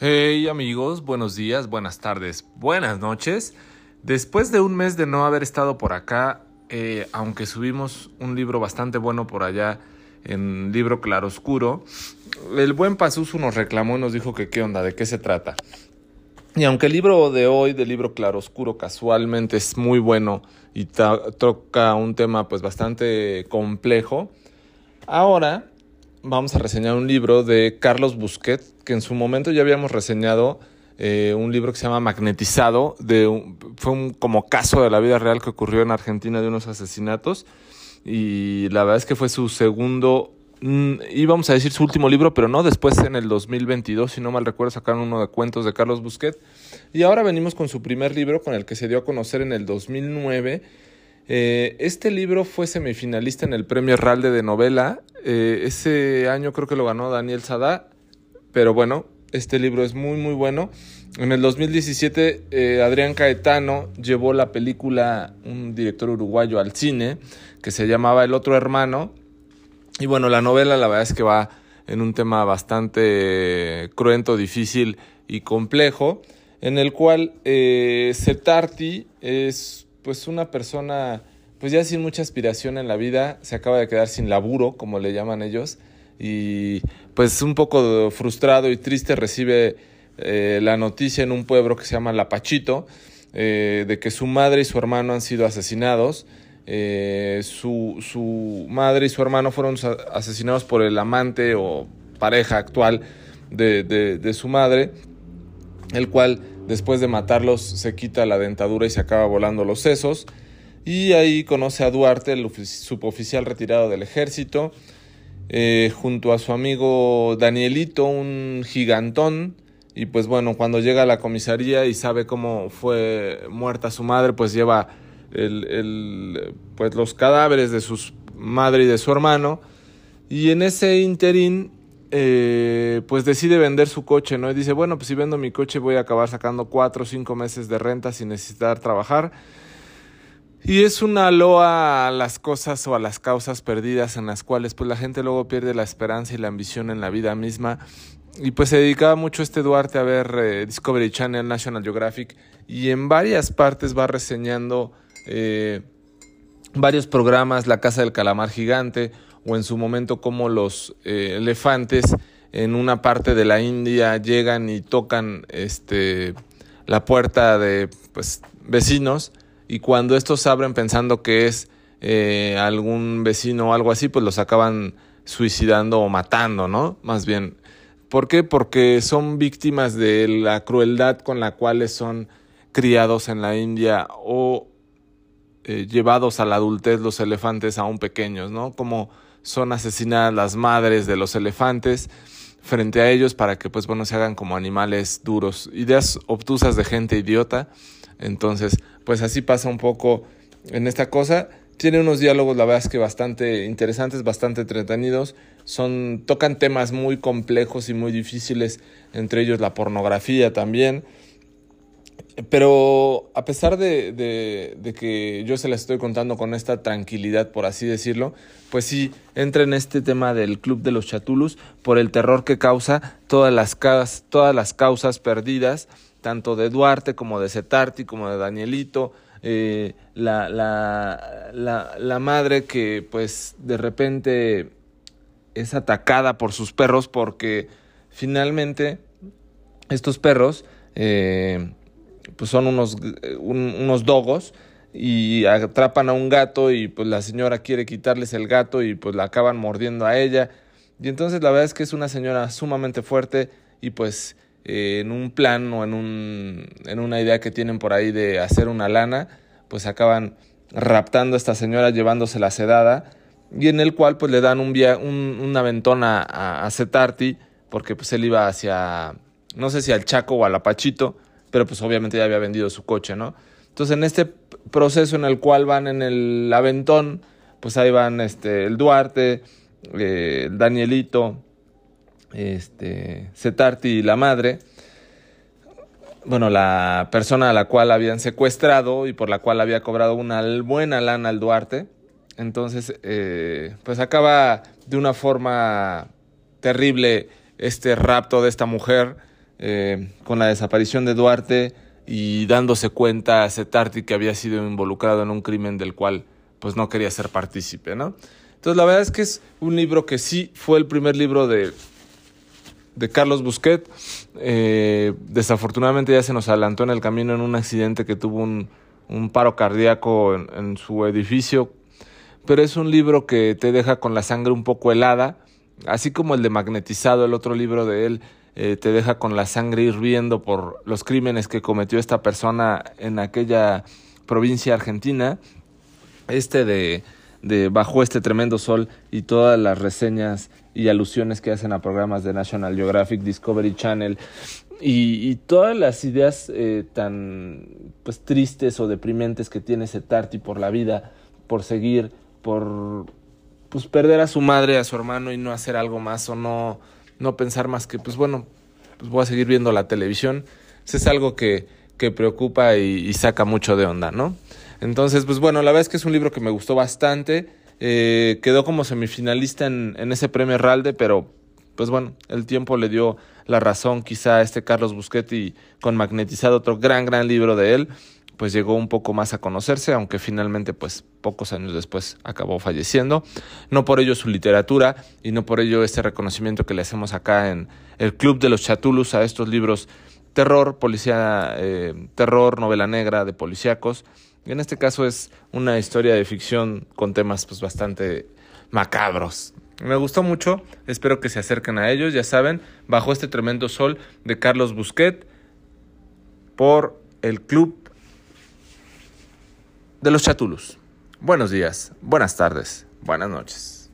Hey amigos, buenos días, buenas tardes, buenas noches. Después de un mes de no haber estado por acá, eh, aunque subimos un libro bastante bueno por allá en libro claroscuro, el buen Pazuzu nos reclamó y nos dijo que qué onda, de qué se trata. Y aunque el libro de hoy, del libro claroscuro, casualmente es muy bueno y toca un tema pues bastante complejo, ahora vamos a reseñar un libro de Carlos Busquet, que en su momento ya habíamos reseñado eh, un libro que se llama Magnetizado, de fue un como caso de la vida real que ocurrió en Argentina de unos asesinatos. Y la verdad es que fue su segundo, mm, íbamos a decir su último libro, pero no, después en el 2022, si no mal recuerdo, sacaron uno de cuentos de Carlos Busquet. Y ahora venimos con su primer libro, con el que se dio a conocer en el 2009 eh, este libro fue semifinalista en el Premio Ralde de novela. Eh, ese año creo que lo ganó Daniel Sadá, pero bueno, este libro es muy muy bueno. En el 2017 eh, Adrián Caetano llevó la película, un director uruguayo, al cine, que se llamaba El otro hermano. Y bueno, la novela la verdad es que va en un tema bastante cruento, difícil y complejo, en el cual eh, es pues una persona pues ya sin mucha aspiración en la vida, se acaba de quedar sin laburo, como le llaman ellos, y pues un poco frustrado y triste recibe eh, la noticia en un pueblo que se llama Lapachito, eh, de que su madre y su hermano han sido asesinados. Eh, su, su, madre y su hermano fueron asesinados por el amante o pareja actual de, de su madre, el cual Después de matarlos se quita la dentadura y se acaba volando los sesos. Y ahí conoce a Duarte, el suboficial retirado del ejército, eh, junto a su amigo Danielito, un gigantón. Y pues bueno, cuando llega a la comisaría y sabe cómo fue muerta su madre, pues lleva el, pues los cadáveres de su madre y de su hermano. Y en ese interín eh, pues decide vender su coche, ¿no? Y dice, bueno, pues si vendo mi coche voy a acabar sacando cuatro o cinco meses de renta sin necesitar trabajar. Y es una loa a las cosas o a las causas perdidas en las cuales pues la gente luego pierde la esperanza y la ambición en la vida misma. Y pues se dedicaba mucho este Duarte a ver eh, Discovery Channel, National Geographic y en varias partes va reseñando eh, varios programas, La Casa del Calamar Gigante o en su momento como los eh, elefantes en una parte de la India llegan y tocan este, la puerta de pues, vecinos y cuando estos abren pensando que es eh, algún vecino o algo así, pues los acaban suicidando o matando, ¿no? Más bien. ¿Por qué? Porque son víctimas de la crueldad con la cual son criados en la India o eh, llevados a la adultez los elefantes aún pequeños, ¿no? Como son asesinadas las madres de los elefantes frente a ellos para que pues bueno se hagan como animales duros, ideas obtusas de gente idiota. Entonces, pues así pasa un poco en esta cosa. Tiene unos diálogos, la verdad es que bastante interesantes, bastante entretenidos. Son, tocan temas muy complejos y muy difíciles, entre ellos la pornografía también. Pero a pesar de, de, que yo se las estoy contando con esta tranquilidad, por así decirlo, pues sí entra en este tema del Club de los Chatulus por el terror que causa todas las, todas las causas perdidas, tanto de Duarte como de Cetarti, como de Danielito, eh, la, la, la, la madre que pues de repente es atacada por sus perros porque finalmente estos perros... Eh, pues son unos, unos dogos y atrapan a un gato y pues la señora quiere quitarles el gato y pues la acaban mordiendo a ella. Y entonces la verdad es que es una señora sumamente fuerte y pues eh, en un plan o en, un, en una idea que tienen por ahí de hacer una lana, pues acaban raptando a esta señora, llevándose sedada y en el cual pues le dan un, via un una ventona a, a Cetarti porque pues él iba hacia, no sé si al Chaco o al Apachito, pero pues obviamente ya había vendido su coche, ¿no? Entonces en este proceso en el cual van en el aventón, pues ahí van este, el Duarte, eh, el Danielito, este, Cetarti y la madre, bueno, la persona a la cual habían secuestrado y por la cual había cobrado una buena lana al Duarte. Entonces, eh, pues acaba de una forma terrible este rapto de esta mujer eh, con la desaparición de Duarte y dándose cuenta Cetarti que había sido involucrado en un crimen del cual pues no quería ser partícipe, ¿no? Entonces la verdad es que es un libro que sí fue el primer libro de, de Carlos Busquet. Eh, desafortunadamente ya se nos adelantó en el camino en un accidente que tuvo un, paro cardíaco en, su edificio. Pero es un libro que te deja con la sangre un poco helada, así como el de Magnetizado, el otro libro de él, eh, te deja con la sangre hirviendo por los crímenes que cometió esta persona en aquella provincia argentina. Este de, de Bajo este tremendo sol y todas las reseñas y alusiones que hacen a programas de National Geographic, Discovery Channel y, todas las ideas eh, tan pues tristes o deprimentes que tiene ese Tarty por la vida, por seguir, por pues perder a su madre, a su hermano y no hacer algo más o no no pensar más que, pues bueno, pues voy a seguir viendo la televisión. Eso es algo que, que preocupa y, y, saca mucho de onda, ¿no? Entonces, pues bueno, la verdad es que es un libro que me gustó bastante. Eh, quedó como semifinalista en, en ese premio Ralde, pero pues bueno, el tiempo le dio la razón quizá a este Carlos Busquetti con Magnetizado, otro gran, gran libro de él pues llegó un poco más a conocerse, aunque finalmente pues pocos años después acabó falleciendo. No por ello su literatura y no por ello este reconocimiento que le hacemos acá en el Club de los Chatulus a estos libros terror, policía, eh, terror, novela negra de policíacos. Y en este caso es una historia de ficción con temas pues bastante macabros. Me gustó mucho, espero que se acerquen a ellos, ya saben, bajo este tremendo sol de Carlos Busquet por el Club de los Chatulus. Buenos días, buenas tardes, buenas noches.